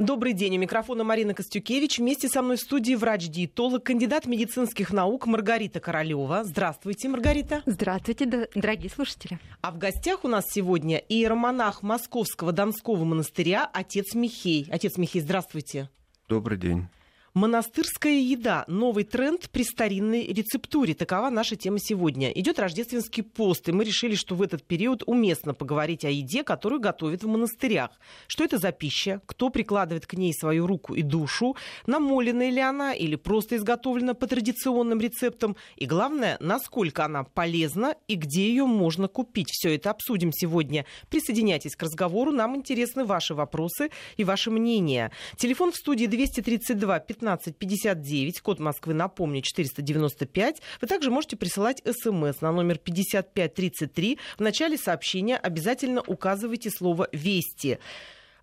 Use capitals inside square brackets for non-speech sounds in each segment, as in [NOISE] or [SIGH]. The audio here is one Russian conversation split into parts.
Добрый день. У микрофона Марина Костюкевич. Вместе со мной в студии врач-диетолог, кандидат медицинских наук Маргарита Королева. Здравствуйте, Маргарита. Здравствуйте, дорогие слушатели. А в гостях у нас сегодня иеромонах Московского Донского монастыря отец Михей. Отец Михей, здравствуйте. Добрый день. Монастырская еда. Новый тренд при старинной рецептуре. Такова наша тема сегодня. Идет рождественский пост, и мы решили, что в этот период уместно поговорить о еде, которую готовят в монастырях. Что это за пища? Кто прикладывает к ней свою руку и душу? Намоленная ли она или просто изготовлена по традиционным рецептам? И главное, насколько она полезна и где ее можно купить? Все это обсудим сегодня. Присоединяйтесь к разговору. Нам интересны ваши вопросы и ваше мнение. Телефон в студии 232 15 1559, код Москвы, напомню, 495. Вы также можете присылать смс на номер 5533. В начале сообщения обязательно указывайте слово «Вести».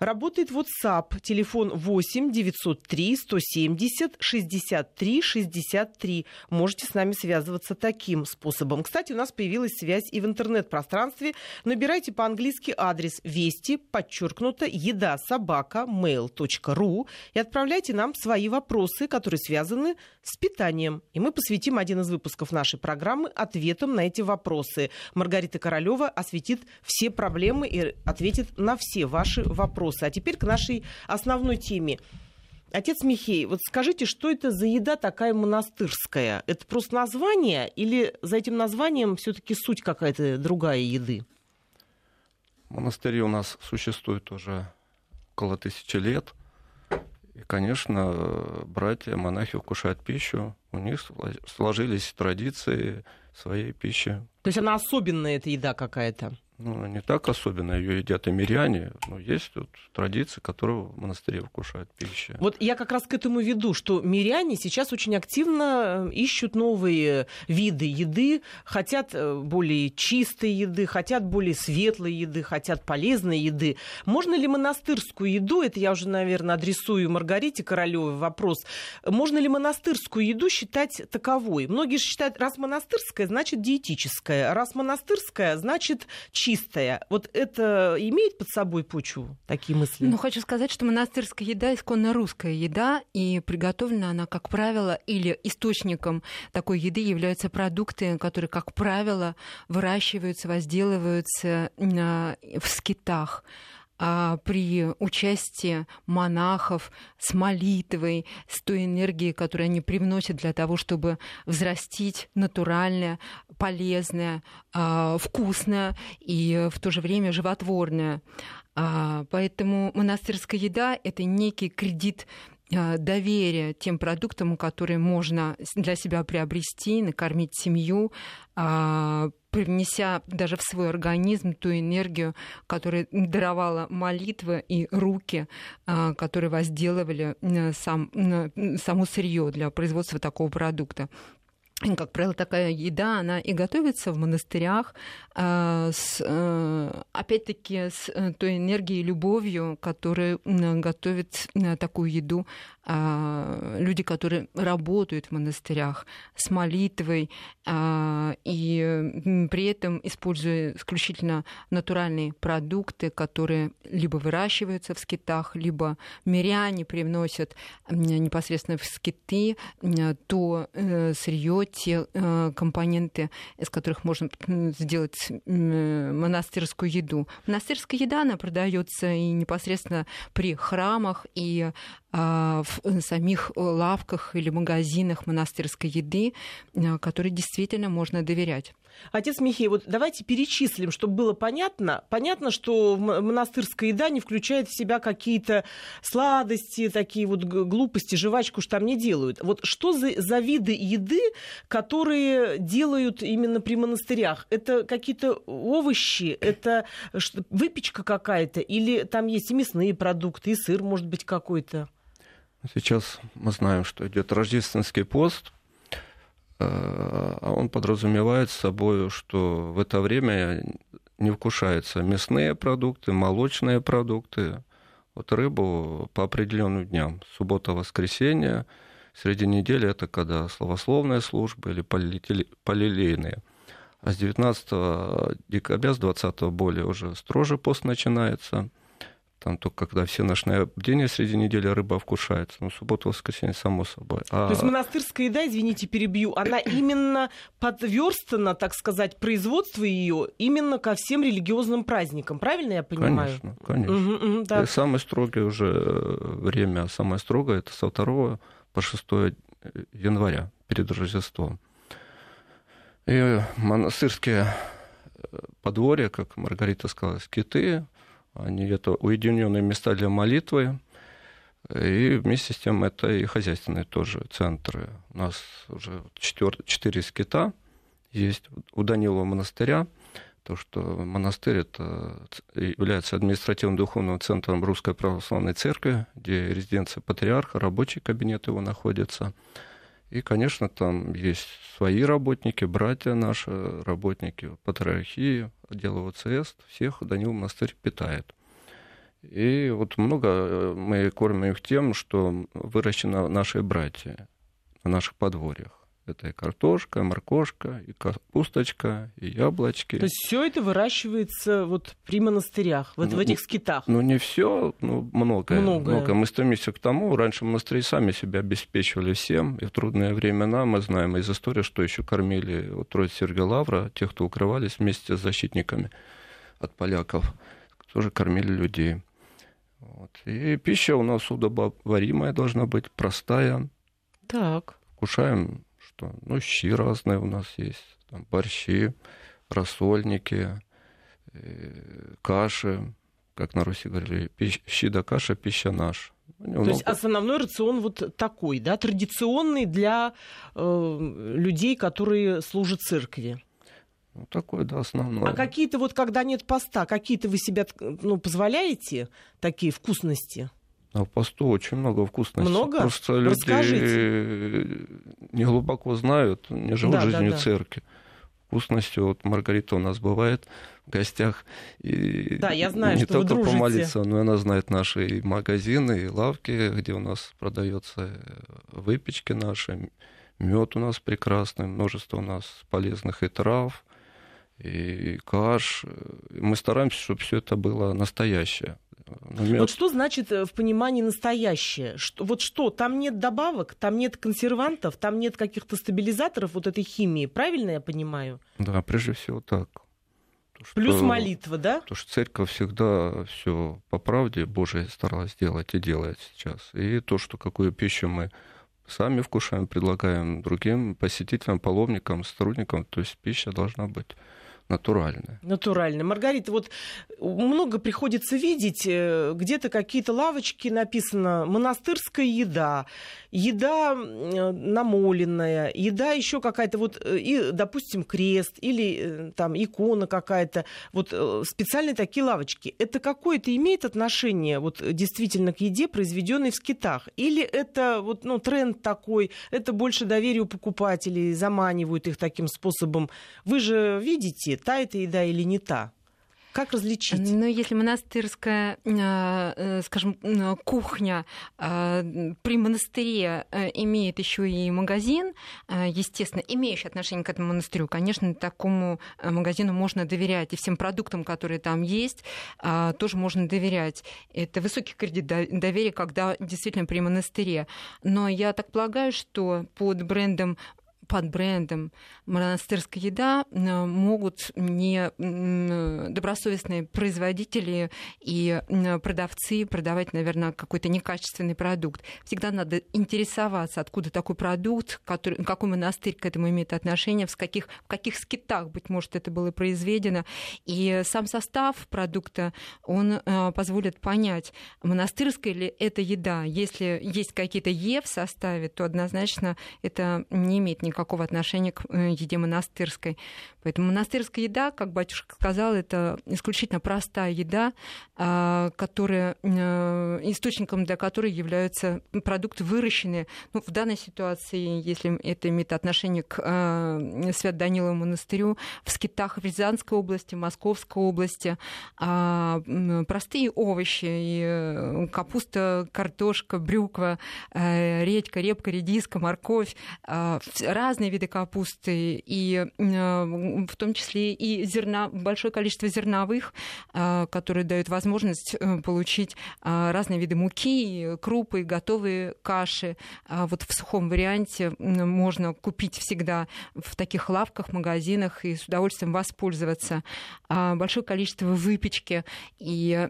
Работает WhatsApp, телефон 8 903 170 63 63. Можете с нами связываться таким способом. Кстати, у нас появилась связь и в интернет-пространстве. Набирайте по-английски адрес вести, подчеркнуто, еда собака, mail.ru и отправляйте нам свои вопросы, которые связаны с питанием. И мы посвятим один из выпусков нашей программы ответам на эти вопросы. Маргарита Королева осветит все проблемы и ответит на все ваши вопросы вопросы. А теперь к нашей основной теме. Отец Михей, вот скажите, что это за еда такая монастырская? Это просто название или за этим названием все-таки суть какая-то другая еды? Монастыри у нас существуют уже около тысячи лет. И, конечно, братья, монахи вкушают пищу. У них сложились традиции своей пищи. То есть она особенная, эта еда какая-то? Ну, не так особенно, ее едят и миряне, но есть тут традиции, которые в монастыре вкушают пищу. Вот я как раз к этому веду, что миряне сейчас очень активно э, ищут новые виды еды, хотят э, более чистой еды, хотят более светлой еды, хотят полезной еды. Можно ли монастырскую еду, это я уже, наверное, адресую Маргарите Королевой вопрос, можно ли монастырскую еду считать таковой? Многие считают, раз монастырская, значит диетическая, раз монастырская, значит чистая чистая. Вот это имеет под собой почву, такие мысли? Ну, хочу сказать, что монастырская еда исконно русская еда, и приготовлена она, как правило, или источником такой еды являются продукты, которые, как правило, выращиваются, возделываются в скитах. А, при участии монахов с молитвой, с той энергией, которую они привносят для того, чтобы взрастить натуральное, полезное, а, вкусное и в то же время животворное. А, поэтому монастырская еда — это некий кредит доверия тем продуктам, которые можно для себя приобрести, накормить семью, привнеся даже в свой организм ту энергию, которую даровала молитва и руки, а, которые возделывали сам, само сырье для производства такого продукта как правило, такая еда, она и готовится в монастырях, а, с, э, опять-таки, с э, той энергией и любовью, которая готовит такую еду а, люди, которые работают в монастырях с молитвой а, и при этом используя исключительно натуральные продукты, которые либо выращиваются в скитах, либо миряне привносят непосредственно в скиты то э, сырье, те э, компоненты, из которых можно сделать монастырскую еду. Монастырская еда, она продается и непосредственно при храмах, и а, в самих лавках или магазинах монастырской еды, а, которой действительно можно доверять. Отец Михей, вот давайте перечислим, чтобы было понятно. Понятно, что монастырская еда не включает в себя какие-то сладости, такие вот глупости, жвачку что там не делают. Вот что за, за виды еды, которые делают именно при монастырях? Это какие-то овощи, это выпечка какая-то, или там есть и мясные продукты, и сыр, может быть, какой-то? Сейчас мы знаем, что идет рождественский пост, а он подразумевает собой, что в это время не вкушаются мясные продукты, молочные продукты, вот рыбу по определенным дням, суббота, воскресенье, среди недели это когда словословная служба или полилейные. А с 19 декабря, с 20 более уже строже пост начинается – Там только когда все ночные бдения среди недели рыба вкушается. Ну, суббота, воскресенье, само собой. А... То есть монастырская еда, извините, перебью, она [COUGHS] именно подверстана, так сказать, производство ее именно ко всем религиозным праздникам. Правильно я понимаю? Конечно, конечно. Угу, угу, да. самое строгое уже э, время, самое строгое, это со 2 по 6 января перед Рождеством. И монастырские э, подворья, как Маргарита сказала, скиты, они это уединенные места для молитвы, и вместе с тем это и хозяйственные тоже центры. У нас уже четыре скита есть у Данилова монастыря. То, что монастырь это является административным духовным центром Русской Православной Церкви, где резиденция патриарха, рабочий кабинет его находится. И, конечно, там есть свои работники, братья наши, работники патриархии, отдела ОЦС, всех Данил монастырь питает. И вот много э, мы кормим их тем, что выращено наши братья на наших подворьях. Это и картошка, и моркошка, и капусточка, и яблочки. То есть все это выращивается вот при монастырях, вот ну, в этих скитах? Ну, не все, но многое, многое. многое. Мы стремимся к тому. Раньше монастыри сами себя обеспечивали всем. И в трудные времена мы знаем из истории, что еще кормили вот Троиц Сергия Лавра, тех, кто укрывались вместе с защитниками от поляков, тоже кормили людей. Вот. И пища у нас удобоваримая должна быть, простая. Так. Кушаем что? Ну, щи разные у нас есть, там, борщи, рассольники, э, каши, как на Руси говорили, щи да каша, пища наша. Ну, То есть основной рацион вот такой, да, традиционный для э, людей, которые служат церкви. Ну, такой, да, основной. А какие-то вот, когда нет поста, какие-то вы себе ну, позволяете такие вкусности? А в посту очень много вкусностей. Много? Просто люди не глубоко знают, не живут да, жизнью да, да. церкви. Вкусности, вот Маргарита у нас бывает в гостях. И да, я знаю, не что только вы помолиться, но и она знает наши и магазины, и лавки, где у нас продается выпечки наши, мед у нас прекрасный, множество у нас полезных и трав, и каш. Мы стараемся, чтобы все это было настоящее. Вот что значит э, в понимании настоящее? Что, вот что, там нет добавок, там нет консервантов, там нет каких-то стабилизаторов вот этой химии, правильно я понимаю? Да, прежде всего так. То, что, Плюс молитва, да? Потому что церковь всегда все по правде Божией старалась делать и делает сейчас. И то, что какую пищу мы сами вкушаем, предлагаем другим посетителям, паломникам, сотрудникам, то есть пища должна быть натуральное. Натуральное. Маргарита, вот много приходится видеть, э, где-то какие-то лавочки написано «монастырская еда», еда намоленная, еда еще какая-то, вот, э, и, допустим, крест или э, там икона какая-то, вот специальные такие лавочки. Это какое-то имеет отношение вот действительно к еде, произведенной в скитах? Или это вот, ну, тренд такой, это больше доверие у покупателей, заманивают их таким способом? Вы же видите, та эта еда или не та? Как различить? Ну, если монастырская, э, э, скажем, кухня э, при монастыре имеет еще и магазин, естественно, имеющий отношение к этому монастырю, конечно, такому магазину можно доверять, и всем продуктам, которые там есть, тоже можно доверять. Это высокий кредит доверия, когда действительно при монастыре. Но я так полагаю, что под брендом под брендом монастырская еда могут не добросовестные производители и продавцы продавать, наверное, какой-то некачественный продукт. Всегда надо интересоваться, откуда такой продукт, который, какой монастырь к этому имеет отношение, в каких, в каких скитах, быть может, это было произведено. И сам состав продукта, он э, позволит понять, монастырская ли это еда. Если есть какие-то Е в составе, то однозначно это не имеет никакого никакого отношения к э, еде монастырской. Поэтому монастырская еда, как батюшка сказал, это исключительно простая еда, а, которая, э, источником для которой являются продукты выращенные. Ну, в данной ситуации, если это имеет отношение к э, Свят-Данилову монастырю, в скитах Рязанской области, Московской области, а, простые овощи, и капуста, картошка, брюква, редька, репка, редиска, морковь, разные виды капусты, и в том числе и зерна, большое количество зерновых, которые дают возможность получить разные виды муки, крупы, готовые каши. Вот в сухом варианте можно купить всегда в таких лавках, магазинах и с удовольствием воспользоваться. Большое количество выпечки и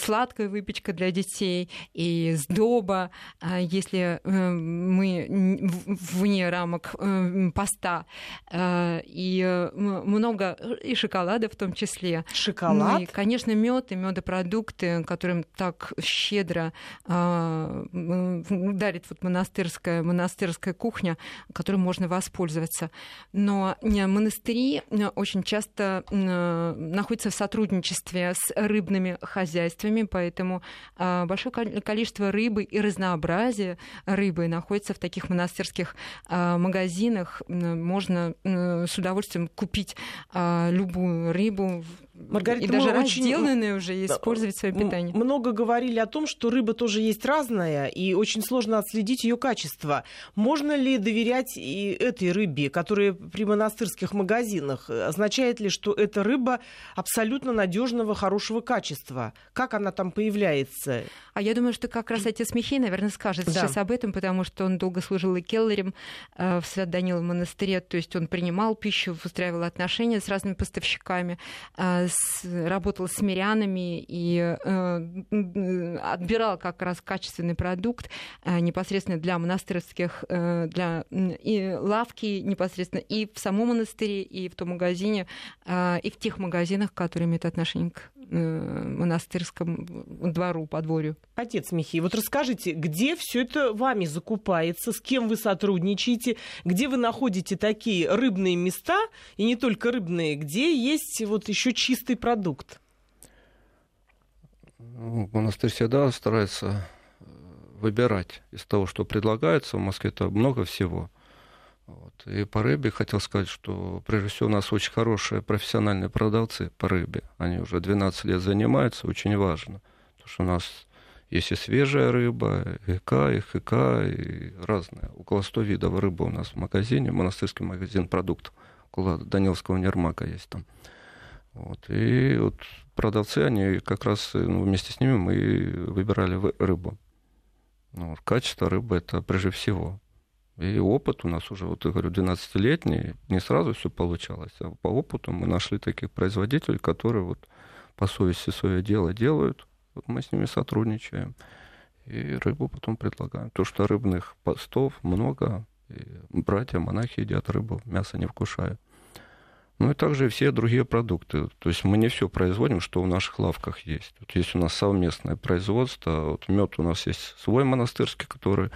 сладкая выпечка для детей, и сдоба, если э, мы вне рамок э, поста, э, и много, и шоколада в том числе. Шоколад? Ну и, конечно, мед и медопродукты, которым так щедро дарит вот монастырская, монастырская кухня, которой можно воспользоваться. Но монастыри очень часто находятся в сотрудничестве с рыбными хозяйствами, поэтому большое количество рыбы и разнообразие рыбы находится в таких монастырских магазинах. Можно с удовольствием купить любую рыбу Маргарита, и даже очень разделанные уже использовать в своем питании. Много говорили о том, что рыба тоже есть разная, и очень сложно отследить ее качество. Можно ли доверять и этой рыбе, которая при монастырских магазинах? Означает ли, что эта рыба абсолютно надежного, хорошего качества? Как она там появляется? А я думаю, что как раз отец Михей, наверное, скажет да. сейчас об этом, потому что он долго служил и келлерем э, в Свят-Даниловом монастыре, то есть он принимал пищу, устраивал отношения с разными поставщиками, э, с, работал с мирянами и э, отбирал как раз качественный продукт э, непосредственно для монастырских, э, для и лавки непосредственно и в самом монастыре, и в том магазине, э, и в тех магазинах, которые имеют отношение к э, монастырскому двору, подворью. Отец Михей, вот расскажите, где все это вами закупается, с кем вы сотрудничаете, где вы находите такие рыбные места, и не только рыбные, где есть вот еще чистые чистый продукт? Монастырь всегда старается э, выбирать из того, что предлагается. В Москве это много всего. Вот. И по рыбе хотел сказать, что прежде всего у нас очень хорошие профессиональные продавцы по рыбе. Они уже 12 лет занимаются, очень важно. Потому что у нас есть и свежая рыба, и ИК, и ХК, и разные. Около 100 видов рыбы у нас в магазине, монастырский магазин продуктов. Около Даниловского Нермака есть там. Вот. И вот продавцы, они как раз ну, вместе с ними мы выбирали рыбу. Ну, качество рыбы это прежде всего. И опыт у нас уже, вот я говорю, 12-летний, не сразу все получалось, а по опыту мы нашли таких производителей, которые вот по совести свое дело делают, вот мы с ними сотрудничаем, и рыбу потом предлагаем. То, что рыбных постов много, и братья, монахи едят рыбу, мясо не вкушают. Ну и также все другие продукты. То есть мы не все производим, что в наших лавках есть. Вот есть у нас совместное производство. Вот мед у нас есть свой монастырский, который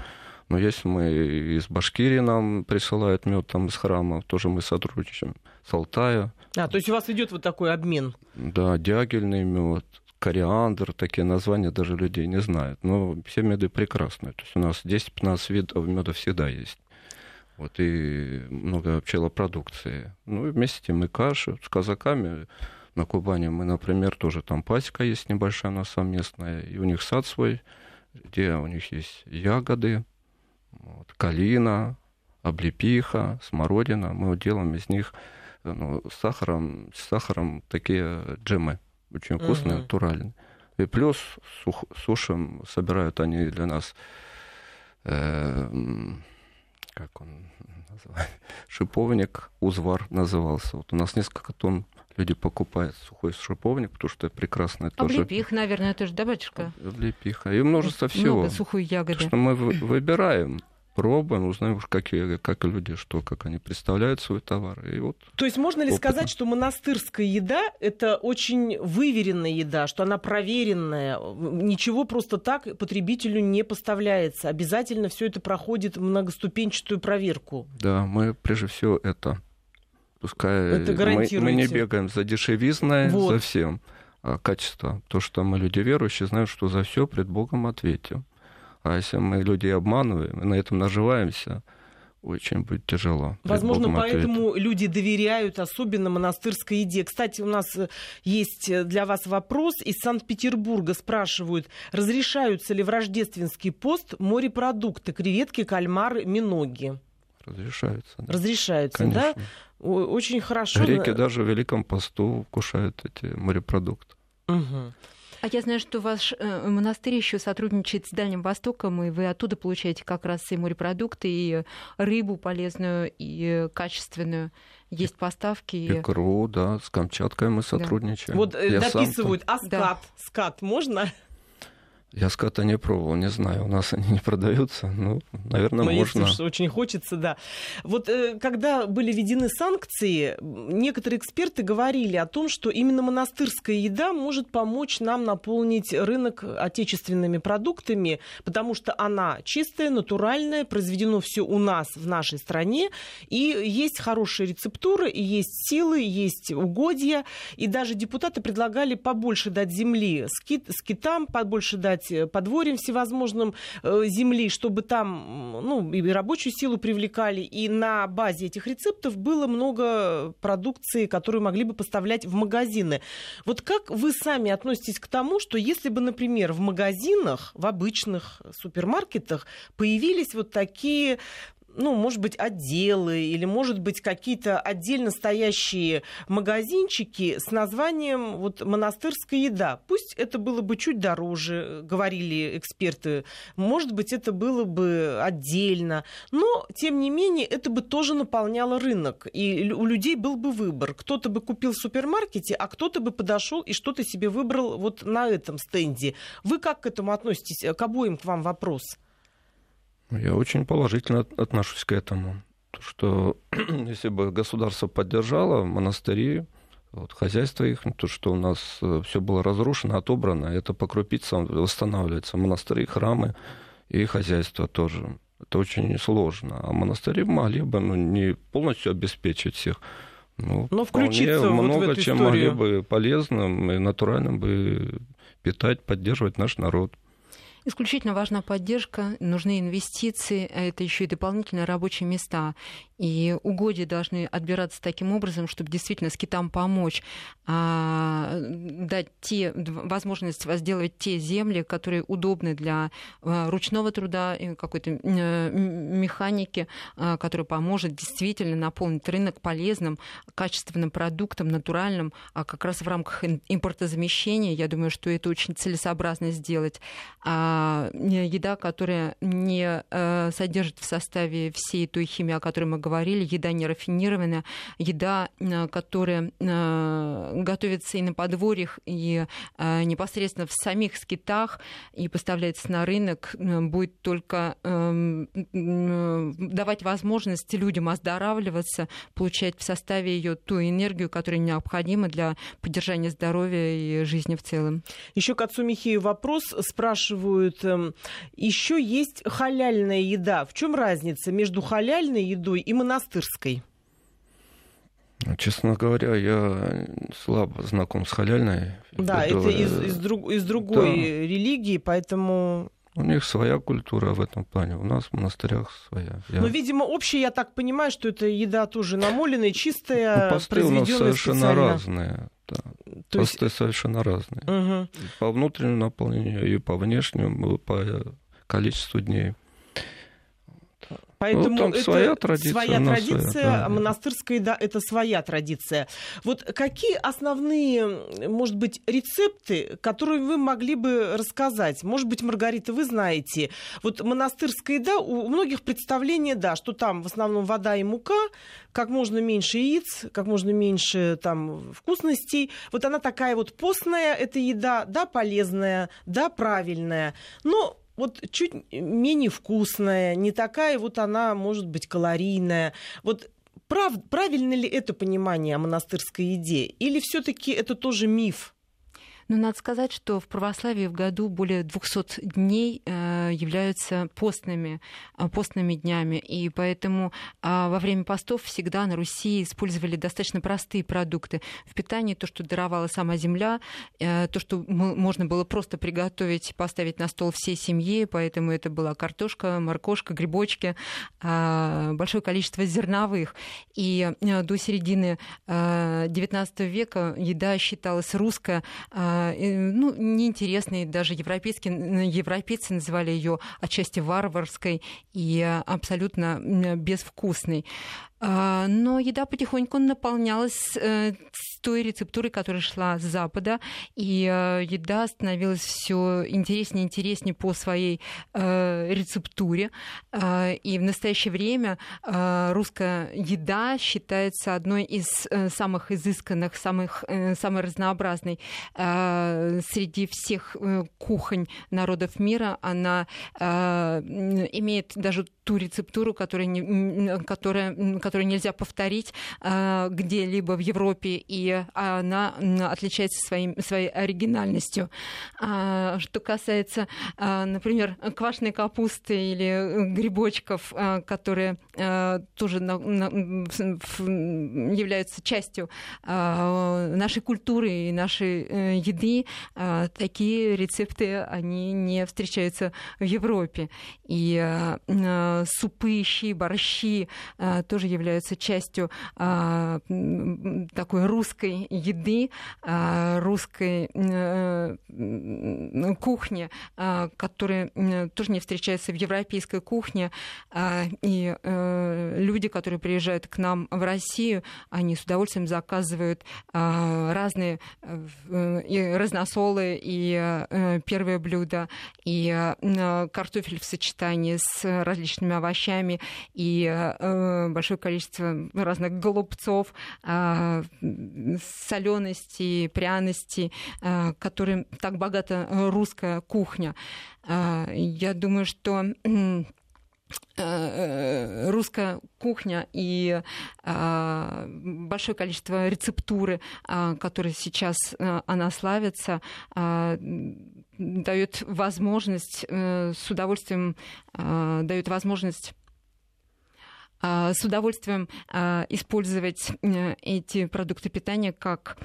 но если мы из Башкирии нам присылают мед там из храма, тоже мы сотрудничаем с Алтая. А, то есть у вас идет вот такой обмен? Да, дягельный мед, кориандр, такие названия даже людей не знают. Но все меды прекрасные. То есть у нас 10-15 видов меда всегда есть вот, и много пчелопродукции. Ну, и вместе тем и каши с казаками. На Кубани мы, например, тоже там пасека есть небольшая у нас совместная, и у них сад свой, где у них есть ягоды, вот, калина, облепиха, смородина. Мы делаем из них ну, с сахаром, с сахаром такие джемы, очень вкусные, uh-huh. натуральные. И плюс сух, сушим, собирают они для нас э, как он называется, шиповник, узвар назывался. Вот у нас несколько тонн люди покупают сухой шиповник, потому что это прекрасное тоже. Облепих, наверное, тоже, да, батюшка? Облепиха. И множество всего. Много сухой ягоды. Что мы выбираем пробуем, узнаем, как, как люди, что, как они представляют свой товар. И вот То есть можно ли опытом. сказать, что монастырская еда – это очень выверенная еда, что она проверенная, ничего просто так потребителю не поставляется, обязательно все это проходит многоступенчатую проверку? Да, мы прежде всего это Пускай это мы, мы не бегаем за дешевизной, вот. за всем. А качество. То, что мы люди верующие, знают, что за все пред Богом ответим. А если мы людей обманываем на этом наживаемся, очень будет тяжело. Возможно, поэтому ответ. люди доверяют особенно монастырской еде. Кстати, у нас э, есть э, для вас вопрос. Из Санкт-Петербурга спрашивают, разрешаются ли в рождественский пост морепродукты, креветки, кальмары, миноги? разрешаются. Да. Разрешаются, Конечно. да? Очень хорошо. Греки даже в Великом посту вкушают эти морепродукты. Угу. А я знаю, что ваш э, монастырь еще сотрудничает с Дальним Востоком, и вы оттуда получаете как раз и морепродукты, и рыбу полезную, и качественную. Есть поставки. Икру, да, с Камчаткой мы сотрудничаем. Вот э, Я дописывают, сам а скат, скат можно? Я ската не пробовал, не знаю, у нас они не продаются. Ну, наверное, Но можно. Если очень хочется, да. Вот э, когда были введены санкции, некоторые эксперты говорили о том, что именно монастырская еда может помочь нам наполнить рынок отечественными продуктами, потому что она чистая, натуральная, произведено все у нас в нашей стране, и есть хорошие рецептуры, и есть силы, есть угодья, и даже депутаты предлагали побольше дать земли скит, скитам, побольше дать подворьям всевозможным э, земли, чтобы там ну, и рабочую силу привлекали. И на базе этих рецептов было много продукции, которую могли бы поставлять в магазины. Вот как вы сами относитесь к тому, что если бы, например, в магазинах, в обычных супермаркетах появились вот такие ну, может быть, отделы или, может быть, какие-то отдельно стоящие магазинчики с названием вот монастырская еда. Пусть это было бы чуть дороже, говорили эксперты, может быть, это было бы отдельно, но, тем не менее, это бы тоже наполняло рынок, и у людей был бы выбор. Кто-то бы купил в супермаркете, а кто-то бы подошел и что-то себе выбрал вот на этом стенде. Вы как к этому относитесь? К обоим к вам вопрос. Я очень положительно отношусь к этому. Что [CLEARS THROAT] если бы государство поддержало монастыри, вот, хозяйство их, то, что у нас э, все было разрушено, отобрано, это по крупицам восстанавливается. Монастыри, храмы и хозяйство тоже. Это очень сложно. А монастыри могли бы ну, не полностью обеспечить всех, ну, Но включиться много вот в эту чем историю. могли бы полезным и натуральным бы питать, поддерживать наш народ. Исключительно важна поддержка, нужны инвестиции, а это еще и дополнительные рабочие места. И угодья должны отбираться таким образом, чтобы действительно скитам помочь, а, дать те, возможность возделывать те земли, которые удобны для а, ручного труда, какой-то механики, а, которая поможет действительно наполнить рынок полезным, качественным продуктом, натуральным, а как раз в рамках импортозамещения, я думаю, что это очень целесообразно сделать. А, еда, которая не а, содержит в составе всей той химии, о которой мы говорили, еда не рафинированная, еда, а, которая готовится и на подворьях, и непосредственно в самих скитах, и поставляется на рынок, будет только давать возможность людям оздоравливаться, получать в составе ее ту энергию, которая необходима для поддержания здоровья и жизни в целом. Еще к отцу Михею вопрос спрашивают. Эм, Еще есть халяльная еда. В чем разница между халяльной едой и монастырской? Честно говоря, я слабо знаком с халяльной. Да, это из, из, друг, из другой да. религии, поэтому у них своя культура в этом плане, у нас в монастырях своя. Я... Но, видимо, общая, я так понимаю, что это еда тоже намоленная, чистая, ну, посты у нас совершенно специально. разные. Да. То посты есть... совершенно разные. Угу. По внутреннему наполнению, и по внешнему, по количеству дней. Поэтому ну, там это своя традиция. Своя традиция, своя, да, монастырская еда это своя традиция. Вот какие основные, может быть, рецепты, которые вы могли бы рассказать? Может быть, Маргарита, вы знаете, вот монастырская еда, у многих представление, да, что там в основном вода и мука, как можно меньше яиц, как можно меньше там вкусностей. Вот она такая вот постная, эта еда, да, полезная, да, правильная. Но вот чуть менее вкусная, не такая вот она, может быть, калорийная. Вот прав, правильно ли это понимание о монастырской еде? Или все-таки это тоже миф? Но надо сказать, что в православии в году более 200 дней э, являются постными, э, постными днями. И поэтому а, во время постов всегда на Руси использовали достаточно простые продукты. В питании то, что даровала сама земля, э, то, что можно было просто приготовить, поставить на стол всей семье. Поэтому это была картошка, моркошка, грибочки, большое количество зерновых. И до середины XIX века еда считалась русская ну, неинтересные, даже европейские, европейцы называли ее отчасти варварской и абсолютно безвкусной. А, но еда потихоньку наполнялась э, той рецептурой, которая шла с Запада, и э, еда становилась все интереснее и интереснее по своей э, рецептуре. А, и в настоящее время русская еда считается одной из самых изысканных, самых, самой разнообразной среди всех кухонь народов мира. Она имеет даже ту рецептуру, которая, не, которая, которую нельзя повторить э, где-либо в Европе, и она отличается своим, своей оригинальностью. А, что касается, а, например, квашеной капусты или грибочков, а, которые тоже являются частью нашей культуры и нашей э, еды, такие рецепты, они не встречаются в Европе. И супы, щи, борщи а, тоже являются частью а, такой русской еды, а, русской э, кухни, которая тоже не встречается в европейской кухне. И э, люди, которые приезжают к нам в Россию, они с удовольствием заказывают разные э, и разносолы, и первые блюда, и картофель в сочетании с различными различными овощами и э, большое количество разных голубцов, э, солености, пряности, э, которым так богата русская кухня. Э, я думаю, что э, русская кухня и э, большое количество рецептуры, э, которые сейчас она славится, дает возможность э, с удовольствием э, дает возможность э, с удовольствием использовать эти продукты питания как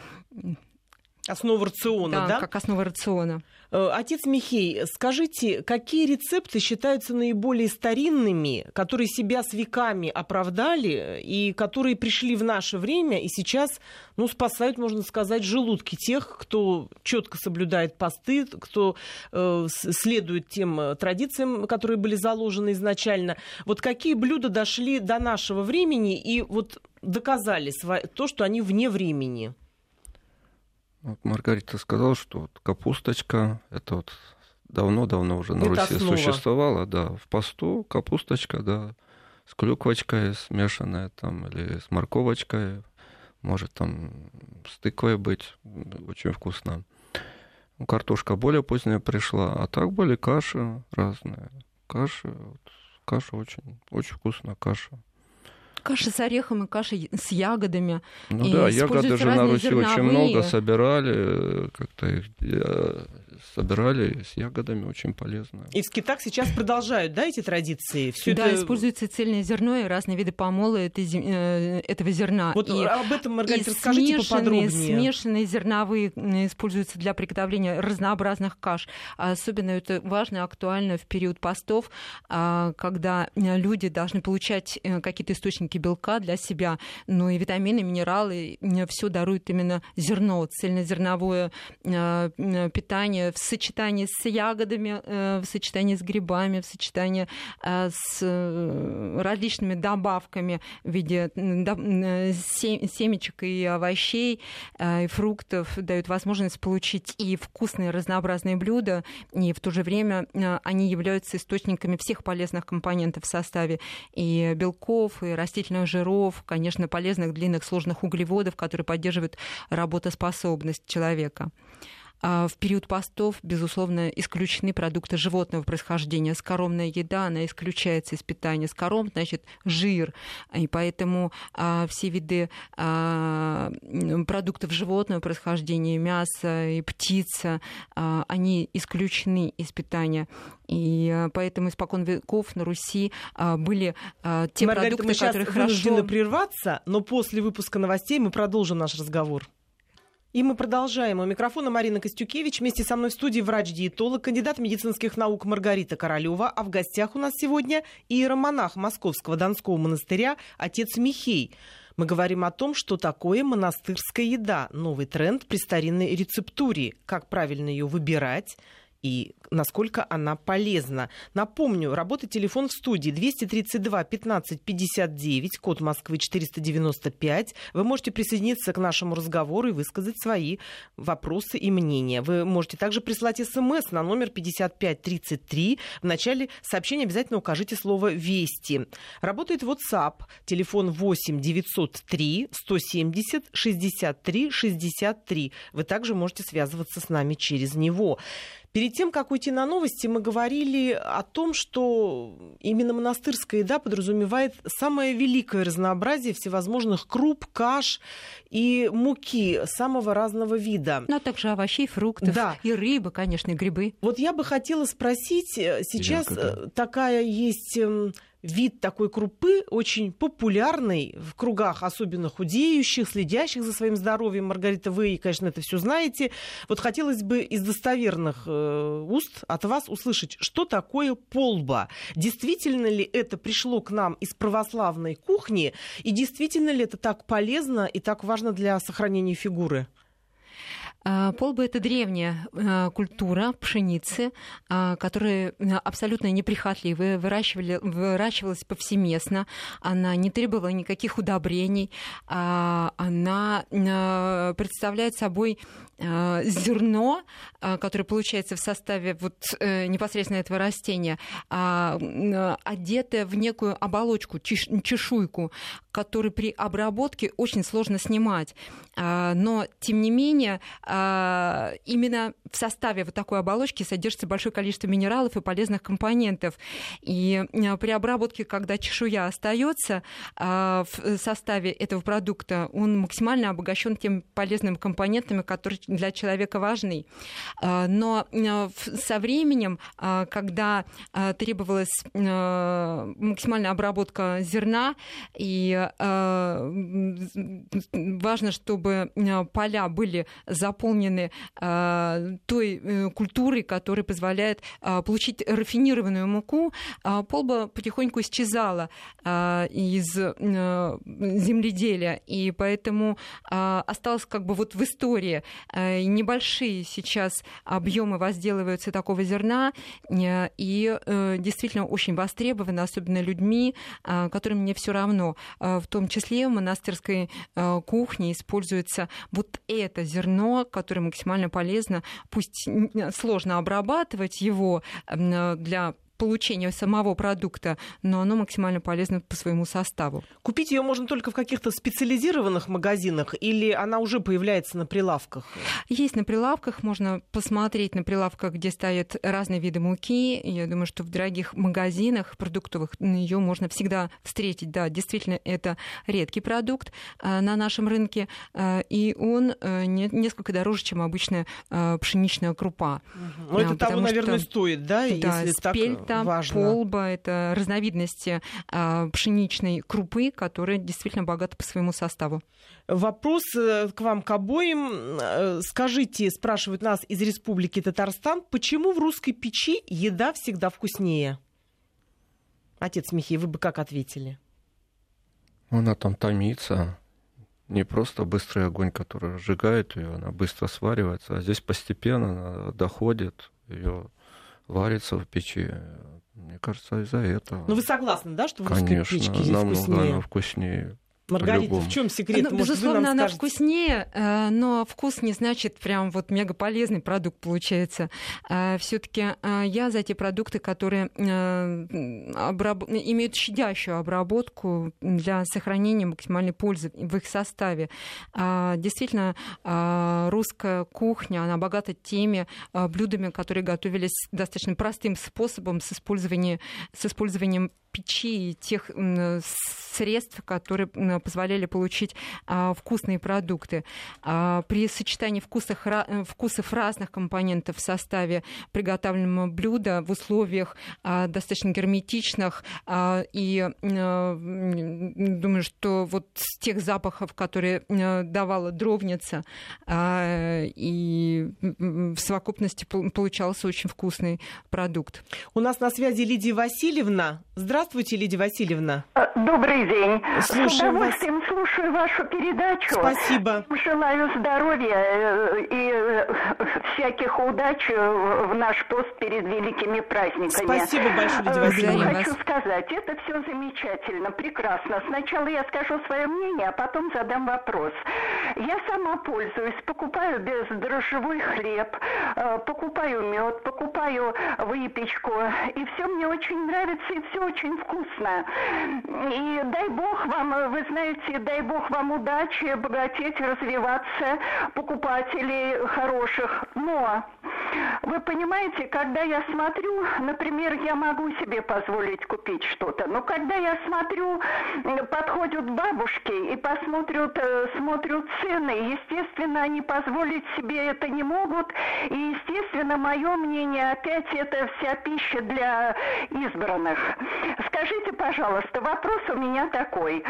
Основа рациона, да? Да, как основа рациона. Э, отец Михей, скажите, какие рецепты считаются наиболее старинными, которые себя с веками оправдали и которые пришли в наше время и сейчас, ну, спасают, можно сказать, желудки тех, кто четко соблюдает посты, кто э, следует тем э, традициям, которые были заложены изначально. Вот какие блюда дошли до нашего времени и вот доказали то, что они вне времени? Вот Маргарита сказала, что вот капусточка, это вот давно-давно уже на это Руси основа. существовала, да, в посту капусточка, да, с клюквочкой смешанная там, или с морковочкой, может там с тыквой быть, очень вкусно. Картошка более поздняя пришла, а так были каши разные. Каши, вот, каша очень, очень вкусная каша каша с орехом и каша с ягодами. Ну и да, ягоды же на Руси зерновые. очень много собирали, как-то их э, собирали с ягодами, очень полезно. И в скитах сейчас продолжают, да, эти традиции? Всё да, это... используется цельное зерно и разные виды помола э, этого зерна. Вот и, об этом, Маргарита, расскажите поподробнее. Смешанные зерновые используются для приготовления разнообразных каш. Особенно это важно и актуально в период постов, а, когда люди должны получать э, какие-то источники белка для себя, но и витамины, минералы, все дарует именно зерно, цельнозерновое э, питание в сочетании с ягодами, э, в сочетании с грибами, в сочетании э, с э, различными добавками в виде семечек и овощей, и фруктов, дают возможность получить и вкусные разнообразные блюда, и в то же время они являются источниками всех полезных компонентов в составе и белков, и растительных жиров, конечно, полезных длинных сложных углеводов, которые поддерживают работоспособность человека. А, в период постов, безусловно, исключены продукты животного происхождения. Скоромная еда, она исключается из питания. Скором, значит, жир. И поэтому а, все виды а, продуктов животного происхождения, мясо и птица, они исключены из питания. И поэтому испокон веков на Руси были те Маргарита, продукты, мы которые вынуждены прерваться, но после выпуска новостей мы продолжим наш разговор. И мы продолжаем. У микрофона Марина Костюкевич. Вместе со мной в студии врач-диетолог, кандидат медицинских наук Маргарита Королева. А в гостях у нас сегодня иеромонах Московского Донского монастыря отец Михей. Мы говорим о том, что такое монастырская еда. Новый тренд при старинной рецептуре. Как правильно ее выбирать и насколько она полезна. Напомню, работает телефон в студии 232 15 59, код Москвы 495. Вы можете присоединиться к нашему разговору и высказать свои вопросы и мнения. Вы можете также прислать смс на номер 5533. В начале сообщения обязательно укажите слово «Вести». Работает WhatsApp, телефон 8 903 170 63 63. Вы также можете связываться с нами через него. Перед тем, как уйти на новости, мы говорили о том, что именно монастырская еда подразумевает самое великое разнообразие всевозможных круп, каш и муки самого разного вида. Ну, а также овощей, фруктов да. и рыбы, конечно, и грибы. Вот я бы хотела спросить, э, сейчас Ягода. такая есть эм, вид такой крупы очень популярный в кругах особенно худеющих, следящих за своим здоровьем. Маргарита, вы, конечно, это все знаете. Вот хотелось бы из достоверных э, уст от вас услышать, что такое полба. Действительно ли это пришло к нам из православной кухни? И действительно ли это так полезно и так важно для сохранения фигуры? А, полба – это древняя а, культура пшеницы, а, которая абсолютно неприхотливая, выращивалась повсеместно, она не требовала никаких удобрений, она представляет собой зерно, которое получается в составе вот э, непосредственно этого растения, одетое в некую оболочку, чешуйку, которую при обработке очень сложно снимать. Но, тем не менее, а, именно в составе вот такой оболочки содержится большое количество минералов и полезных компонентов. И а, при обработке, когда чешуя остается а, в составе этого продукта, он максимально обогащен теми полезными компонентами, которые для человека важны. Но со временем, когда требовалась максимальная обработка зерна, и важно, чтобы поля были заполнены той э, культурой, которая позволяет получить рафинированную муку, полба потихоньку исчезала из э, земледелия, и поэтому осталось как бы вот в истории небольшие сейчас объемы возделываются такого зерна, э, и э, действительно очень востребованы, особенно людьми, э, которым не все равно. Э, в том числе в монастырской э, кухне используется вот это зерно, которое максимально полезно, пусть сложно обрабатывать его для получения самого продукта, но оно максимально полезно по своему составу. Купить ее можно только в каких-то специализированных магазинах или она уже появляется на прилавках? Есть на прилавках, можно посмотреть на прилавках, где стоят разные виды муки. Я думаю, что в дорогих магазинах продуктовых ее можно всегда встретить. Да, действительно, это редкий продукт э, на нашем рынке, э, и он э, несколько дороже, чем обычная пшеничная крупа. Но это того, наверное, что... стоит, да? Да, если спель, это важно. полба, это разновидности а, пшеничной крупы, которая действительно богата по своему составу. Вопрос э, к вам, к обоим. Э, скажите, спрашивают нас из Республики Татарстан, почему в русской печи еда всегда вкуснее? Отец Михей, вы бы как ответили? Она там томится. Не просто быстрый огонь, который разжигает ее, она быстро сваривается, а здесь постепенно она доходит, ее варится в печи. Мне кажется, из-за этого. Ну, вы согласны, да, что в Конечно, печке здесь намного вкуснее? она вкуснее. Маргарита, в чем секрет? Ну, Может, безусловно, она скажете? вкуснее, э, но вкус не значит прям вот мега полезный продукт получается. Э, Все-таки э, я за те продукты, которые обраб... имеют щадящую обработку для сохранения максимальной пользы в их составе. Действительно, русская кухня, она богата теми блюдами, которые готовились достаточно простым способом с использованием, с использованием печи и тех средств, которые позволяли получить а, вкусные продукты. А, при сочетании вкусов, вкусов разных компонентов в составе приготовленного блюда в условиях а, достаточно герметичных и думаю, что вот с тех запахов, которые давала дровница, и в совокупности получался очень вкусный продукт. У нас на связи Лидия Васильевна. Здравствуйте. Лидия Васильевна. Э, добрый день. Слушаем удовольствием вас. слушаю вашу передачу. Спасибо. Желаю здоровья э, и э, всяких удач в наш пост перед великими праздниками. Спасибо большое. Что хочу сказать, это все замечательно, прекрасно. Сначала я скажу свое мнение, а потом задам вопрос. Я сама пользуюсь, покупаю бездрожжевой хлеб, покупаю мед, покупаю выпечку, и все мне очень нравится, и все очень вкусно. И дай бог вам, вы знаете, дай бог вам удачи, богатеть, развиваться, покупателей хороших. Но вы понимаете, когда я смотрю, например, я могу себе позволить купить что-то, но когда я смотрю, подходят бабушки и посмотрят, э, смотрят цены, естественно, они позволить себе это не могут, и, естественно, мое мнение, опять это вся пища для избранных. Скажите, пожалуйста, вопрос у меня такой.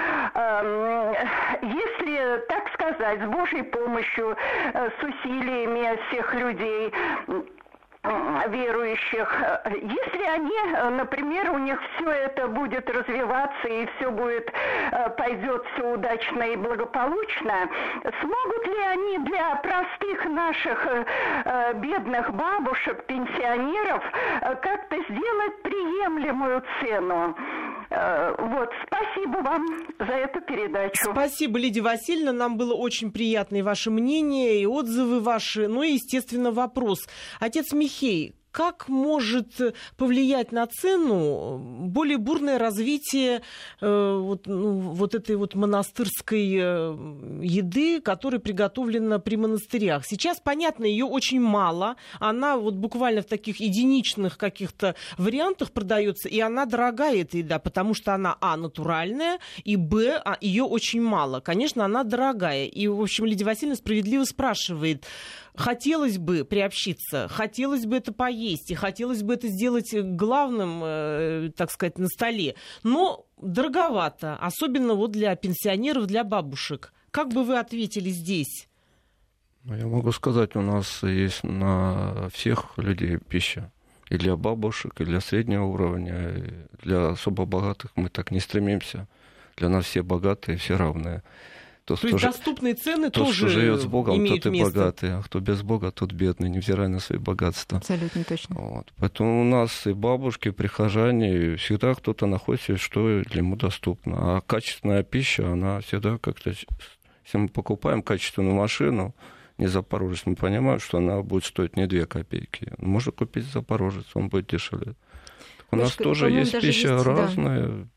Эм, если, так сказать, с Божьей помощью, э, с усилиями всех людей, верующих, если они, например, у них все это будет развиваться и все будет, э, пойдет все удачно и благополучно, смогут ли они для простых наших э, э, бедных бабушек, пенсионеров как-то сделать приемлемую цену? Вот, спасибо вам за эту передачу. Спасибо, Лидия Васильевна. Нам было очень приятно и ваше мнение, и отзывы ваши. Ну и, естественно, вопрос. Отец Михей, как может повлиять на цену более бурное развитие э, вот, ну, вот этой вот монастырской э, еды, которая приготовлена при монастырях. Сейчас, понятно, ее очень мало. Она вот буквально в таких единичных каких-то вариантах продается, и она дорогая, эта еда, потому что она, а, натуральная, и, б, а, ее очень мало. Конечно, она дорогая. И, в общем, Лидия Васильевна справедливо спрашивает, хотелось бы приобщиться, хотелось бы это поесть, и хотелось бы это сделать главным, э, так сказать, на столе. Но дороговато, особенно вот для пенсионеров, для бабушек. Как бы вы ответили здесь? Ну, я могу сказать, у нас есть на всех людей пища. И для бабушек, и для среднего уровня, и для особо богатых мы так не стремимся. Для нас все богатые, все равные. То, То есть же, доступные цены тот, тоже кто живет с Богом, имеют тот и место. богатый, а кто без Бога, тот бедный, невзирая на свои богатства. Абсолютно точно. Вот. Поэтому у нас и бабушки, и прихожане, всегда кто-то находит, что для ему доступно. А качественная пища, она всегда как-то... Если мы покупаем качественную машину, не Запорожец, мы понимаем, что она будет стоить не 2 копейки. Можно купить Запорожец, он будет дешевле. У нас тоже есть пища есть, разная. Да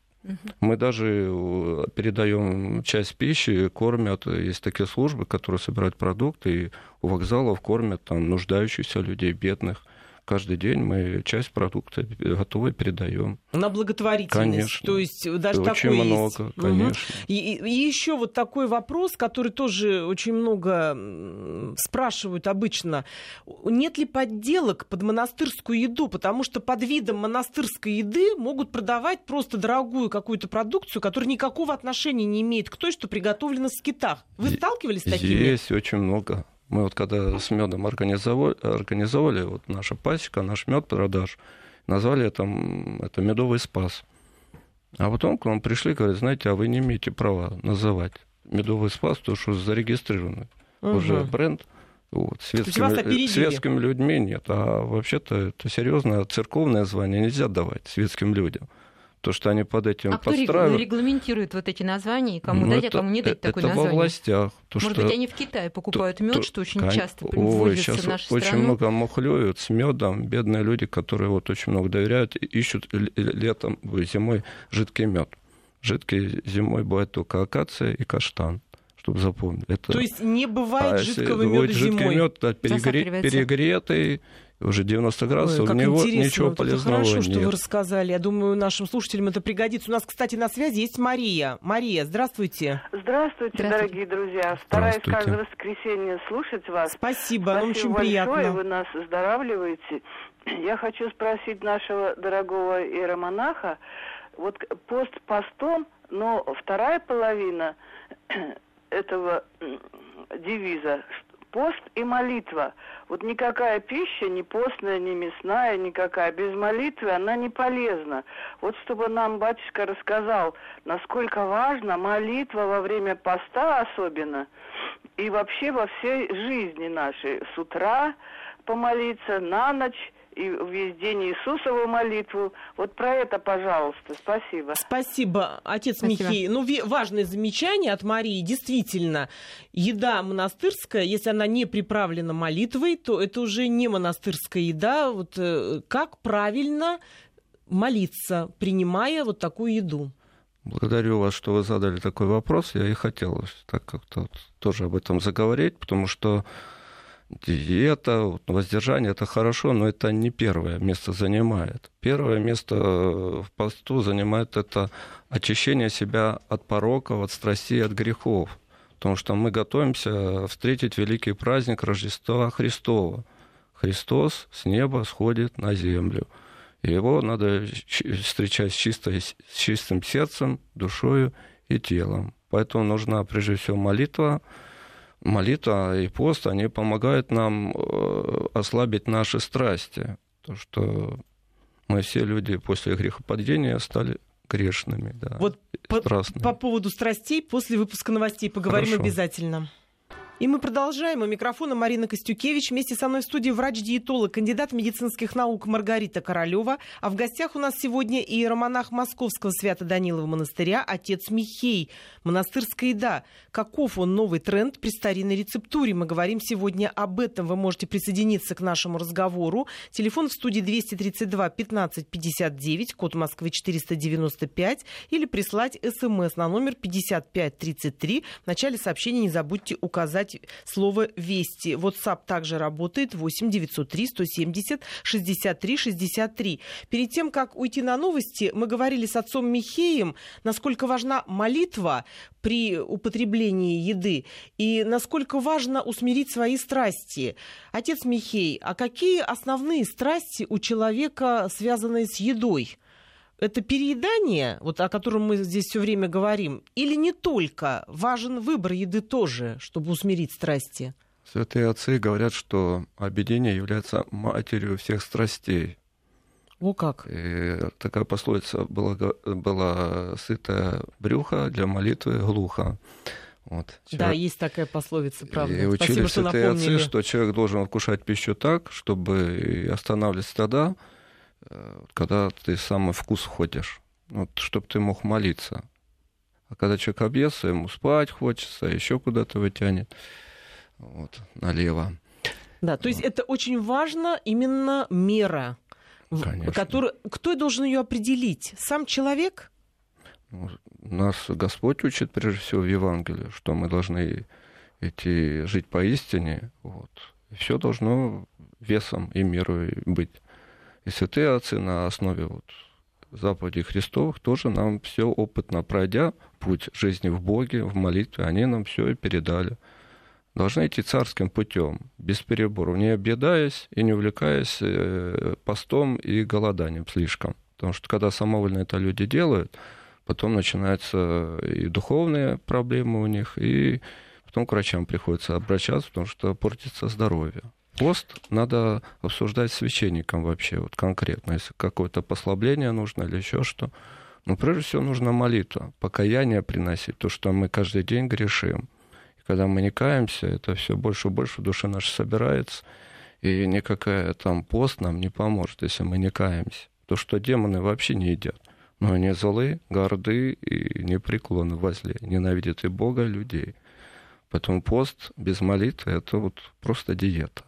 мы даже э, передаем часть пищи, кормят. Есть такие службы, которые собирают продукты, и у вокзалов кормят там нуждающихся людей, бедных каждый день мы часть продукта готовы передаем. На благотворительность. Конечно. То есть даже очень такое много, есть. конечно. Угу. И, и, и еще вот такой вопрос, который тоже очень много спрашивают обычно. Нет ли подделок под монастырскую еду? Потому что под видом монастырской еды могут продавать просто дорогую какую-то продукцию, которая никакого отношения не имеет к той, что приготовлена в скитах. Вы сталкивались с такими? Есть очень много. Мы вот когда с медом организовали, организовали вот наша пасека, наш мед продаж, назвали это, это медовый спас. А потом к нам пришли, говорят, знаете, а вы не имеете права называть медовый спас, потому что зарегистрированы угу. уже бренд. Вот, светскими, светскими людьми нет. А вообще-то это серьезное церковное звание нельзя давать светским людям то, что они под этим а подстраивают. кто регламентирует вот эти названия, и кому ну, дать, а это, а кому не дать это такое это название? во властях. То, Может что... быть, они в Китае покупают мед, что очень кон... часто Ой, сейчас в нашу очень страну. много мухлюют с медом. Бедные люди, которые вот очень много доверяют, ищут летом, зимой жидкий мед. Жидкий зимой бывает только акация и каштан чтобы запомнить. Это... То есть не бывает а жидкого меда жидкий зимой? мед перегре... перегретый, уже 90 градусов, Ой, как в него ничего вот полезного хорошо, нет. что вы рассказали. Я думаю, нашим слушателям это пригодится. У нас, кстати, на связи есть Мария. Мария, здравствуйте. Здравствуйте, здравствуйте. дорогие друзья. Стараюсь каждое воскресенье слушать вас. Спасибо, Спасибо очень большое, приятно. вы нас оздоравливаете. Я хочу спросить нашего дорогого иеромонаха, вот пост постом, но вторая половина этого девиза пост и молитва. Вот никакая пища, ни постная, ни мясная, никакая, без молитвы она не полезна. Вот чтобы нам батюшка рассказал, насколько важна молитва во время поста особенно, и вообще во всей жизни нашей. С утра помолиться, на ночь и весь день Иисусову молитву. Вот про это, пожалуйста. Спасибо. Спасибо, отец Спасибо. Михей. Ну, важное замечание от Марии. Действительно, еда монастырская, если она не приправлена молитвой, то это уже не монастырская еда. Вот э, как правильно молиться, принимая вот такую еду? Благодарю вас, что вы задали такой вопрос. Я и хотел так как-то тоже об этом заговорить, потому что диета, воздержание это хорошо, но это не первое место занимает. Первое место в посту занимает это очищение себя от пороков, от страстей, от грехов. Потому что мы готовимся встретить великий праздник Рождества Христова. Христос с неба сходит на землю. Его надо встречать с, чистой, с чистым сердцем, душою и телом. Поэтому нужна прежде всего молитва, молитва и пост, они помогают нам э, ослабить наши страсти. То, что мы все люди после грехопадения стали грешными. Да, вот по, по поводу страстей после выпуска новостей поговорим Хорошо. обязательно. И мы продолжаем. У микрофона Марина Костюкевич. Вместе со мной в студии врач-диетолог, кандидат медицинских наук Маргарита Королева. А в гостях у нас сегодня иеромонах Московского Свято-Данилова монастыря, отец Михей. Монастырская еда. Каков он новый тренд при старинной рецептуре? Мы говорим сегодня об этом. Вы можете присоединиться к нашему разговору. Телефон в студии 232 15 59, код Москвы 495. Или прислать смс на номер 5533. В начале сообщения не забудьте указать писать слово «Вести». WhatsApp также работает 8 903 170 63 63. Перед тем, как уйти на новости, мы говорили с отцом Михеем, насколько важна молитва при употреблении еды и насколько важно усмирить свои страсти. Отец Михей, а какие основные страсти у человека, связанные с едой? Это переедание, вот о котором мы здесь все время говорим, или не только? Важен выбор еды тоже, чтобы усмирить страсти? Святые отцы говорят, что объединение является матерью всех страстей. О как! И такая пословица была, была сытая брюха для молитвы глухо. Вот. Человек... Да, есть такая пословица, правда. И учили Спасибо, святые отцы, что человек должен вкушать пищу так, чтобы останавливать тогда, когда ты самый вкус входишь, вот, чтобы ты мог молиться. А когда человек объестся, ему спать хочется, еще куда-то вытянет вот, налево. Да, то есть это очень важно, именно мера. Конечно. Который, кто должен ее определить? Сам человек? Ну, нас Господь учит прежде всего в Евангелии, что мы должны идти жить поистине. Вот. Все должно весом и мерой быть. Святые на основе вот заповедей Христовых тоже нам все опытно пройдя путь жизни в Боге, в молитве, они нам все и передали. Должны идти царским путем, без переборов, не объедаясь и не увлекаясь э, постом и голоданием слишком. Потому что когда самовольно это люди делают, потом начинаются и духовные проблемы у них, и потом к врачам приходится обращаться, потому что портится здоровье пост надо обсуждать с священником вообще, вот конкретно, если какое-то послабление нужно или еще что. Но прежде всего нужно молитва, покаяние приносить, то, что мы каждый день грешим. И когда мы не каемся, это все больше и больше в душе нашей собирается, и никакая там пост нам не поможет, если мы не каемся. То, что демоны вообще не едят. Но они злы, горды и непреклонны возле, ненавидят и Бога, и людей. Поэтому пост без молитвы – это вот просто диета.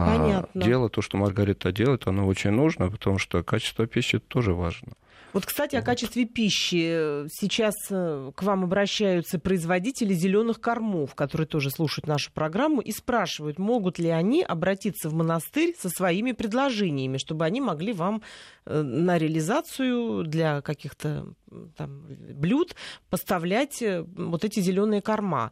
А Понятно. А дело, то, что Маргарита делает, оно очень нужно, потому что качество пищи тоже важно. Вот, кстати, о качестве пищи. Сейчас э, к вам обращаются производители зеленых кормов, которые тоже слушают нашу программу, и спрашивают, могут ли они обратиться в монастырь со своими предложениями, чтобы они могли вам э, на реализацию для каких-то там, блюд поставлять э, вот эти зеленые корма.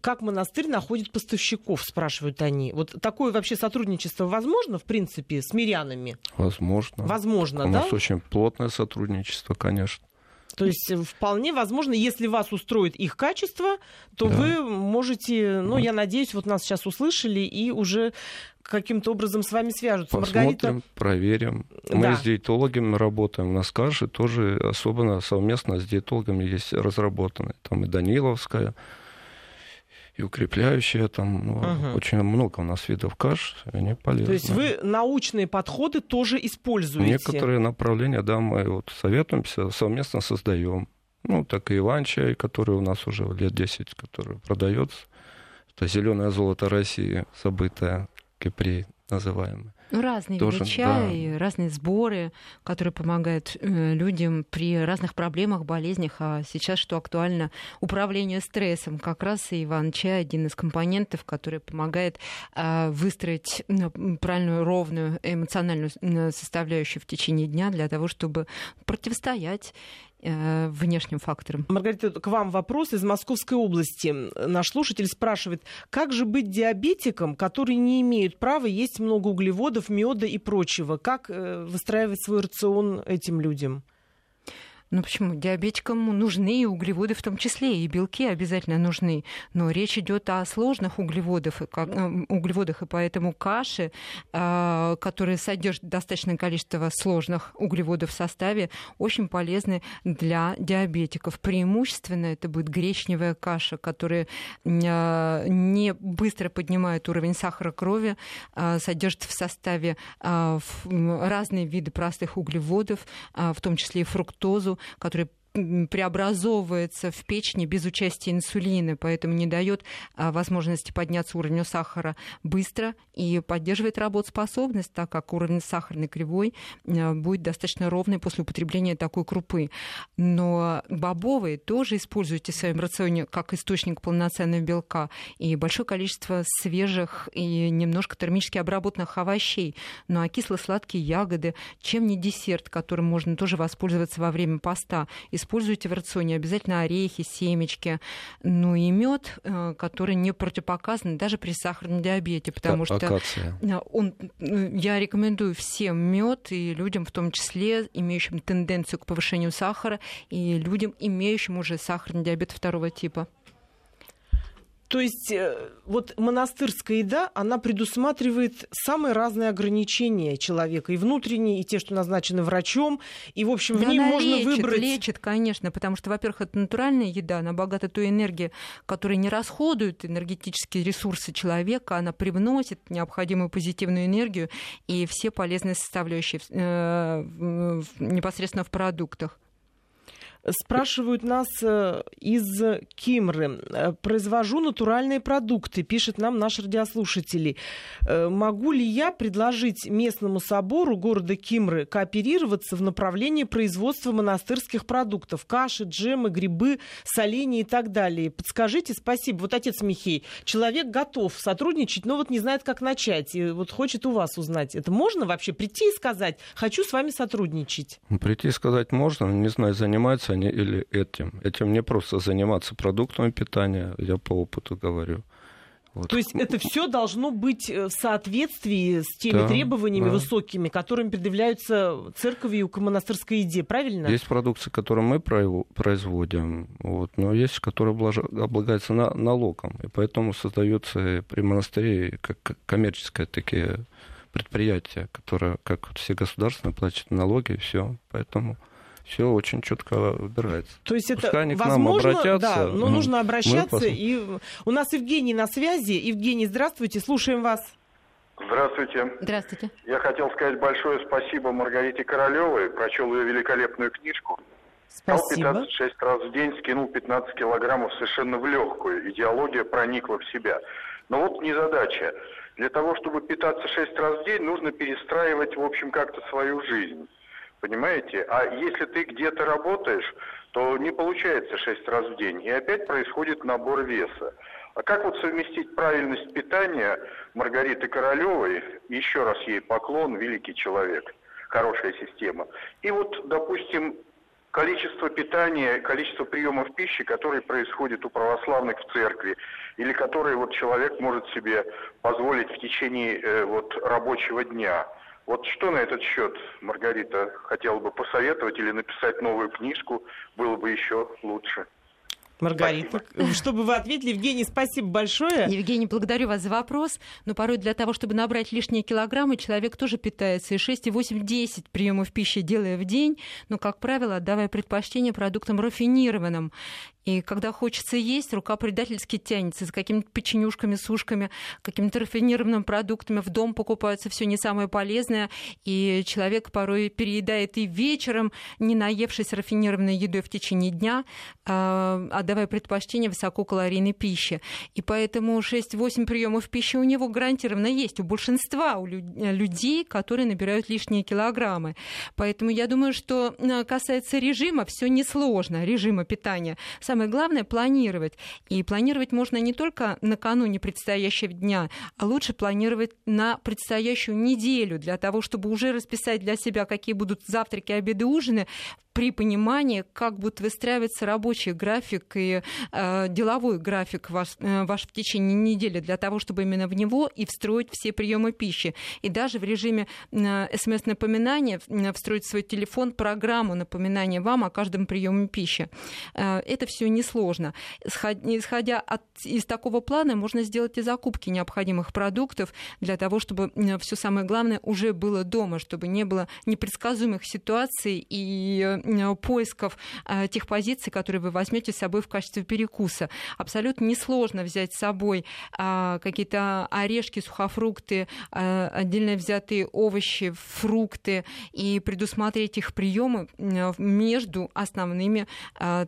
Как монастырь находит поставщиков, спрашивают они. Вот такое вообще сотрудничество возможно, в принципе, с мирянами? Возможно. Возможно, У да? У нас очень плотное сотрудничество, конечно. То есть вполне возможно, если вас устроит их качество, то да. вы можете, ну, я надеюсь, вот нас сейчас услышали и уже каким-то образом с вами свяжутся. Посмотрим, Маргарита... проверим. Мы да. с диетологами работаем. У нас каши тоже особенно совместно с диетологами есть разработаны. Там и Даниловская, и укрепляющие, там ну, угу. очень много у нас видов каш, они полезны. То есть вы научные подходы тоже используете? Некоторые направления, да, мы вот советуемся, совместно создаем. Ну, так и Иван-чай, который у нас уже лет 10, который продается. Это зеленое золото России, забытое, Кипри называемое. Ну, разные Тоже, виды чая, да. разные сборы, которые помогают э, людям при разных проблемах, болезнях. А сейчас, что актуально, управление стрессом. Как раз и Иван-чай один из компонентов, который помогает э, выстроить правильную, ровную эмоциональную составляющую в течение дня для того, чтобы противостоять Э, внешним факторам. Маргарита, к вам вопрос из Московской области. Наш слушатель спрашивает, как же быть диабетиком, который не имеют права есть много углеводов, меда и прочего? Как э, выстраивать свой рацион этим людям? Ну почему? Диабетикам нужны и углеводы в том числе, и белки обязательно нужны. Но речь идет о сложных углеводах, э, углеводах и поэтому каши, а, которые содержат достаточное количество сложных углеводов в составе, очень полезны для диабетиков. Преимущественно это будет гречневая каша, которая не быстро поднимает уровень сахара крови, содержит в составе разные виды простых углеводов, в том числе и фруктозу, который преобразовывается в печени без участия инсулина, поэтому не дает а, возможности подняться уровню сахара быстро и поддерживает работоспособность, так как уровень сахарной кривой а, будет достаточно ровный после употребления такой крупы. Но бобовые тоже используйте в своем рационе как источник полноценного белка и большое количество свежих и немножко термически обработанных овощей. Ну а кисло-сладкие ягоды, чем не десерт, которым можно тоже воспользоваться во время поста, используйте в рационе обязательно орехи, семечки, ну и мед, э, который не противопоказан даже при сахарном диабете, потому что э, он, э, я рекомендую всем мед и людям в том числе, имеющим тенденцию к повышению сахара, и людям, имеющим уже сахарный диабет второго типа. То есть э, вот монастырская еда, она предусматривает самые разные ограничения человека, и внутренние, и те, что назначены врачом, и, в общем, в ней можно лечит, выбрать... лечит, конечно, потому что, во-первых, это натуральная еда, она богата той энергией, которая не расходует энергетические ресурсы человека, она привносит необходимую позитивную энергию и все полезные составляющие э, непосредственно в продуктах. Спрашивают нас э, из Кимры. Э, Произвожу натуральные продукты, пишет нам наш радиослушатель. Э, могу ли я предложить местному собору города Кимры кооперироваться в направлении производства монастырских продуктов? Каши, джемы, грибы, соленья и так далее. Подскажите, спасибо. Вот отец Михей, человек готов сотрудничать, но вот не знает, как начать. И вот хочет у вас узнать. Это можно вообще прийти и сказать, хочу с вами сотрудничать? Прийти и сказать можно, не знаю, занимается они или этим. Этим не просто заниматься продуктами питания, я по опыту говорю. Вот. То есть это все должно быть э, в соответствии с теми да, требованиями да. высокими, которыми предъявляются церковью к монастырской еде, правильно? Есть продукция, которую мы производим, вот, но есть, которая облагается на, налогом, и поэтому создаются при монастыре как коммерческие такие предприятия, которые, как все государственные, платят налоги, и все. Поэтому все очень четко выбирается. То есть это Пускай они возможно, к нам обратятся, да, но нужно обращаться. И у нас Евгений на связи. Евгений, здравствуйте, слушаем вас. Здравствуйте. Здравствуйте. Я хотел сказать большое спасибо Маргарите Королевой. Прочел ее великолепную книжку. Спасибо. Стал 6 раз в день, скинул 15 килограммов совершенно в легкую. Идеология проникла в себя. Но вот незадача. Для того, чтобы питаться 6 раз в день, нужно перестраивать, в общем, как-то свою жизнь. Понимаете? А если ты где-то работаешь, то не получается 6 раз в день. И опять происходит набор веса. А как вот совместить правильность питания Маргариты Королевой, еще раз ей поклон, великий человек, хорошая система, и вот, допустим, количество питания, количество приемов пищи, которые происходят у православных в церкви, или которые вот человек может себе позволить в течение э, вот рабочего дня – Вот что на этот счет Маргарита хотела бы посоветовать или написать новую книжку, было бы еще лучше. Маргарита, спасибо. [LAUGHS] чтобы вы ответили. Евгений, спасибо большое. Евгений, благодарю вас за вопрос. Но порой для того, чтобы набрать лишние килограммы, человек тоже питается и 6, и 8, 10 приемов пищи делая в день, но, как правило, отдавая предпочтение продуктам рафинированным. И когда хочется есть, рука предательски тянется за какими-то печенюшками, сушками, какими-то рафинированными продуктами. В дом покупаются все не самое полезное, и человек порой переедает и вечером, не наевшись рафинированной едой в течение дня, а, отдавая предпочтение высококалорийной пище. И поэтому 6-8 приемов пищи у него гарантированно есть, у большинства у людей, которые набирают лишние килограммы. Поэтому я думаю, что а, касается режима, все несложно, режима питания. Сам самое главное планировать. И планировать можно не только накануне предстоящего дня, а лучше планировать на предстоящую неделю для того, чтобы уже расписать для себя, какие будут завтраки, обеды, ужины при понимании, как будет выстраиваться рабочий график и э, деловой график ваш, э, ваш в течение недели для того, чтобы именно в него и встроить все приемы пищи. И даже в режиме э, смс-напоминания э, встроить в свой телефон программу напоминания вам о каждом приеме пищи. Э, это все несложно. Исходя от, из такого плана, можно сделать и закупки необходимых продуктов для того, чтобы э, все самое главное уже было дома, чтобы не было непредсказуемых ситуаций и э, поисков э, тех позиций, которые вы возьмете с собой в качестве перекуса. Абсолютно несложно взять с собой а, какие-то орешки, сухофрукты, а, отдельно взятые овощи, фрукты и предусмотреть их приемы между основными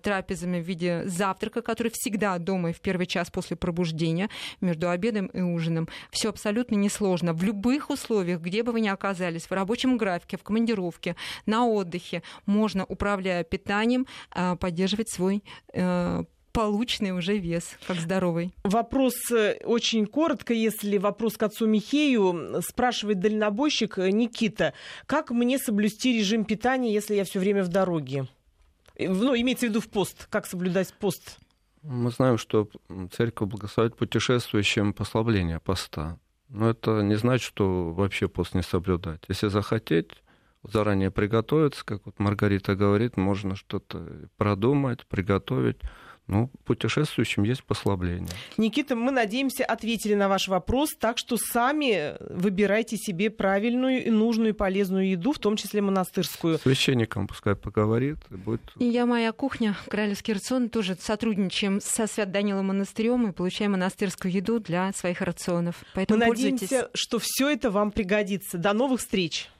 трапезами в виде завтрака, который всегда дома и в первый час после пробуждения, между обедом и ужином. Все абсолютно несложно. В любых условиях, где бы вы ни оказались, в рабочем графике, в командировке, на отдыхе, можно управляя питанием, а, поддерживать свой э, полученный уже вес, как здоровый. Вопрос э, очень коротко, если вопрос к отцу Михею. Спрашивает дальнобойщик э, Никита, как мне соблюсти режим питания, если я все время в дороге? Ну, имеется в виду в пост. Как соблюдать пост? Мы знаем, что церковь благословит путешествующим послабление поста. Но это не значит, что вообще пост не соблюдать. Если захотеть, заранее приготовиться, как вот Маргарита говорит, можно что-то продумать, приготовить. Ну, путешествующим есть послабление. Никита, мы надеемся, ответили на ваш вопрос, так что сами выбирайте себе правильную и нужную и полезную еду, в том числе монастырскую. Священником пускай поговорит. И будет... И я, моя кухня, Королевский рацион, тоже сотрудничаем со Свят Данилом монастырем и получаем монастырскую еду для своих рационов. Поэтому мы надеемся, что все это вам пригодится. До новых встреч!